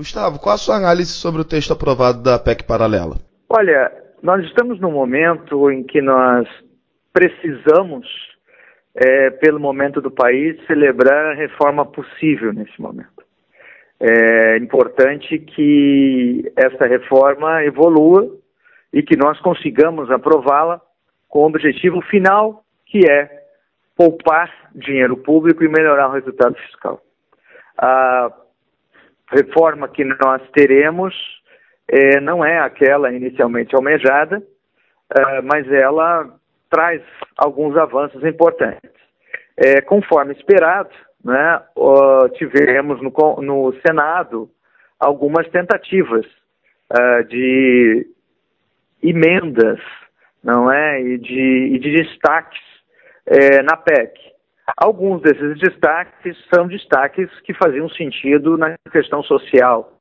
Gustavo, qual a sua análise sobre o texto aprovado da PEC paralela? Olha, nós estamos num momento em que nós precisamos, é, pelo momento do país, celebrar a reforma possível nesse momento. É importante que essa reforma evolua e que nós consigamos aprová-la com o objetivo final, que é poupar dinheiro público e melhorar o resultado fiscal. A reforma que nós teremos é, não é aquela inicialmente almejada, é, mas ela traz alguns avanços importantes. É, conforme esperado, né, tivemos no, no, Senado algumas tentativas uh, de emendas, não é, e de, e de destaques é, na PEC. Alguns desses destaques são destaques que faziam sentido na questão social,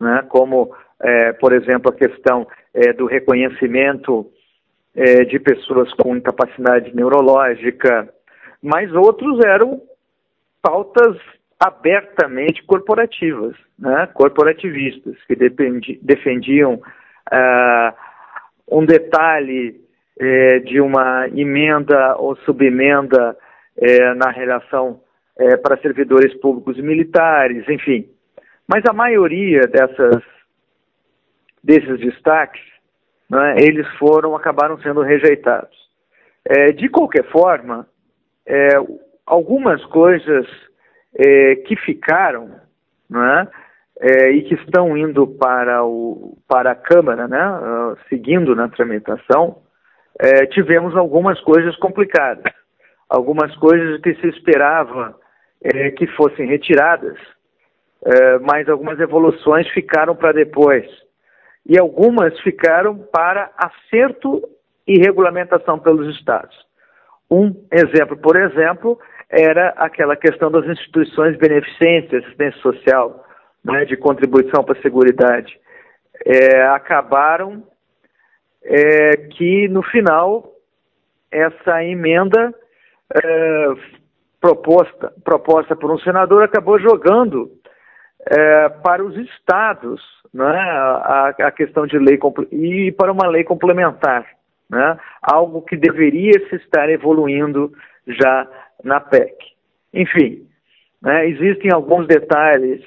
né? como, é, por exemplo, a questão é, do reconhecimento é, de pessoas com incapacidade neurológica, mas outros eram pautas abertamente corporativas, né? corporativistas, que dependi, defendiam uh, um detalhe é, de uma emenda ou subemenda é, na relação é, para servidores públicos e militares, enfim. Mas a maioria dessas, desses destaques, né, eles foram, acabaram sendo rejeitados. É, de qualquer forma, é, algumas coisas é, que ficaram, né, é, e que estão indo para, o, para a Câmara, né, uh, seguindo na tramitação, tivemos algumas coisas complicadas, algumas coisas que se esperava é, que fossem retiradas, é, mas algumas evoluções ficaram para depois. E algumas ficaram para acerto e regulamentação pelos estados. Um exemplo, por exemplo, era aquela questão das instituições beneficentes, assistência social, né, de contribuição para a Seguridade, é, acabaram é, que, no final, essa emenda é, proposta, proposta por um senador acabou jogando é, para os estados né, a, a questão de lei e para uma lei complementar, né, algo que deveria se estar evoluindo já na PEC. Enfim, né, existem alguns detalhes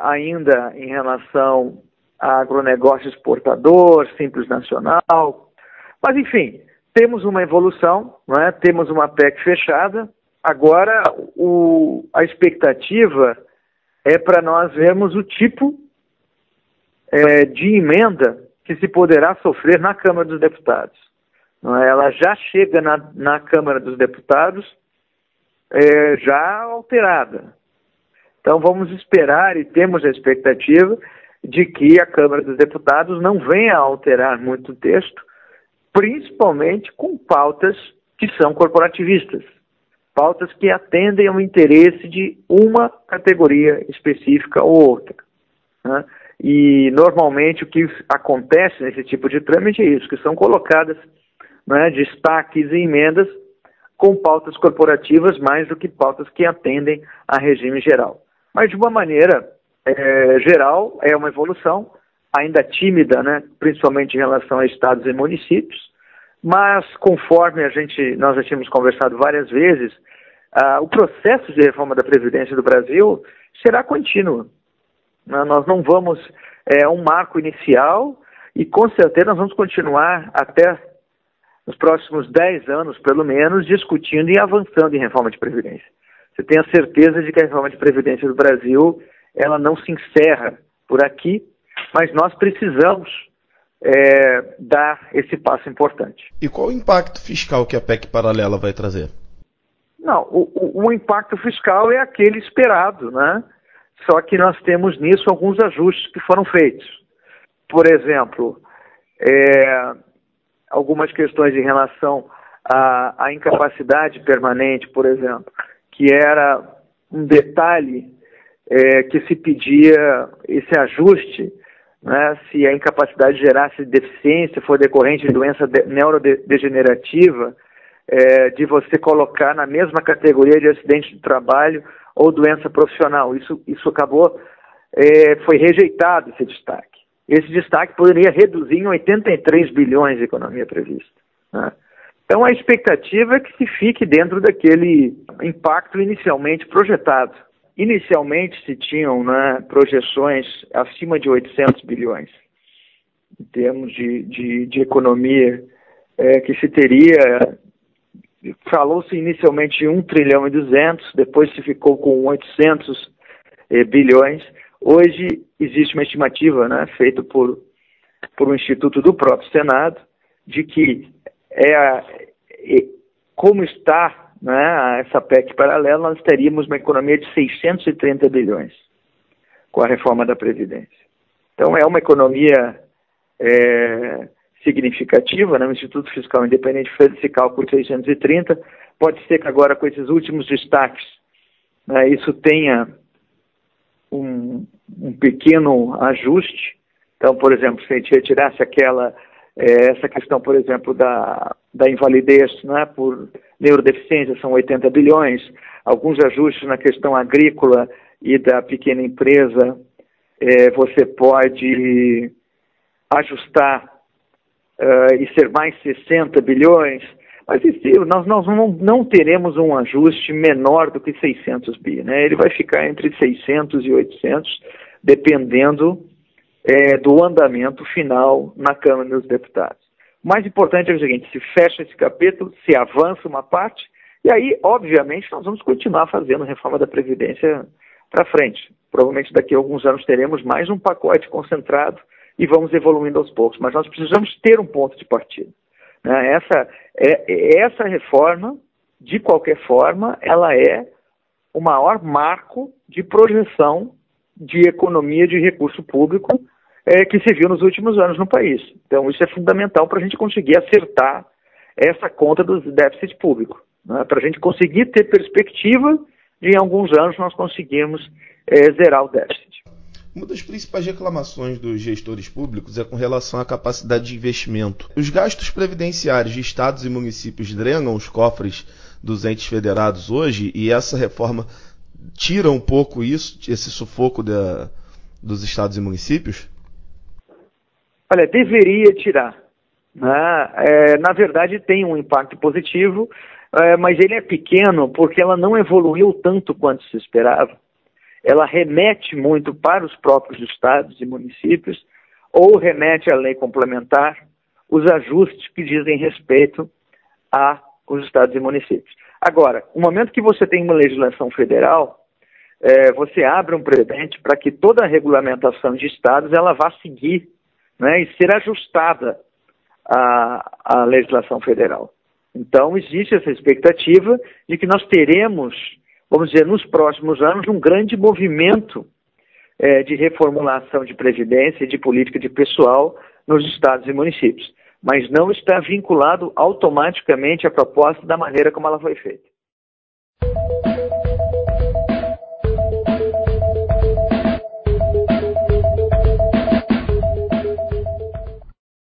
ainda em relação a agronegócio exportador, simples nacional. Mas, enfim, temos uma evolução, é? temos uma PEC fechada. Agora, o, a expectativa é para nós vermos o tipo é, de emenda que se poderá sofrer na Câmara dos Deputados. É? Ela já chega na, na Câmara dos Deputados é, já alterada. Então vamos esperar e temos a expectativa de que a Câmara dos Deputados não venha a alterar muito o texto, principalmente com pautas que são corporativistas, pautas que atendem ao interesse de uma categoria específica ou outra. Né? E normalmente o que acontece nesse tipo de trâmite é isso, que são colocadas né, destaques e emendas com pautas corporativas mais do que pautas que atendem a regime geral. Mas, de uma maneira é, geral, é uma evolução, ainda tímida, né, principalmente em relação a estados e municípios, mas conforme a gente, nós já tínhamos conversado várias vezes, ah, o processo de reforma da Previdência do Brasil será contínuo. Né? Nós não vamos, é um marco inicial e com certeza nós vamos continuar até nos próximos 10 anos, pelo menos, discutindo e avançando em reforma de Previdência você tem a certeza de que a reforma de previdência do Brasil ela não se encerra por aqui, mas nós precisamos é, dar esse passo importante. E qual o impacto fiscal que a PEC paralela vai trazer? Não, o, o, o impacto fiscal é aquele esperado, né? Só que nós temos nisso alguns ajustes que foram feitos. Por exemplo, é, algumas questões em relação à, à incapacidade permanente, por exemplo que era um detalhe é, que se pedia esse ajuste, né, se a incapacidade gerasse deficiência, for decorrente de doença de, neurodegenerativa, é, de você colocar na mesma categoria de acidente de trabalho ou doença profissional. Isso, isso acabou é, foi rejeitado esse destaque. Esse destaque poderia reduzir em 83 bilhões de economia prevista. Né? Então a expectativa é que se fique dentro daquele impacto inicialmente projetado. Inicialmente se tinham né, projeções acima de 800 bilhões em termos de, de, de economia é, que se teria. Falou-se inicialmente em 1 trilhão e 200, depois se ficou com 800 é, bilhões. Hoje existe uma estimativa né, feita por, por um instituto do próprio Senado de que é, a, é como está né, essa PEC paralela, nós teríamos uma economia de 630 bilhões com a reforma da Previdência. Então é uma economia é, significativa, né? o Instituto Fiscal Independente fez esse cálculo de 630, pode ser que agora com esses últimos destaques né, isso tenha um, um pequeno ajuste. Então, por exemplo, se a gente retirasse aquela é, essa questão, por exemplo, da, da invalidez né, por neurodeficiência são 80 bilhões, alguns ajustes na questão agrícola e da pequena empresa, é, você pode ajustar uh, e ser mais 60 bilhões, mas nós, nós não, não, teremos um ajuste menor do que 600 bi, né? Ele vai ficar entre 600 e 800, dependendo é, do andamento final na Câmara dos Deputados. O mais importante é o seguinte: se fecha esse capítulo, se avança uma parte, e aí, obviamente, nós vamos continuar fazendo reforma da Previdência para frente. Provavelmente daqui a alguns anos teremos mais um pacote concentrado e vamos evoluindo aos poucos. Mas nós precisamos ter um ponto de partida. Né? Essa, é, essa reforma, de qualquer forma, ela é o maior marco de projeção de economia de recurso público é, que se viu nos últimos anos no país. Então, isso é fundamental para a gente conseguir acertar essa conta do déficit público, né? para a gente conseguir ter perspectiva de, em alguns anos, nós conseguirmos é, zerar o déficit. Uma das principais reclamações dos gestores públicos é com relação à capacidade de investimento. Os gastos previdenciários de estados e municípios drenam os cofres dos entes federados hoje e essa reforma tira um pouco isso, esse sufoco da, dos estados e municípios? Olha, deveria tirar. Né? É, na verdade, tem um impacto positivo, é, mas ele é pequeno porque ela não evoluiu tanto quanto se esperava ela remete muito para os próprios estados e municípios ou remete à lei complementar os ajustes que dizem respeito aos estados e municípios. Agora, no momento que você tem uma legislação federal, é, você abre um precedente para que toda a regulamentação de estados ela vá seguir né, e ser ajustada à, à legislação federal. Então, existe essa expectativa de que nós teremos vamos dizer, nos próximos anos, um grande movimento é, de reformulação de previdência e de política de pessoal nos estados e municípios, mas não está vinculado automaticamente à proposta da maneira como ela foi feita.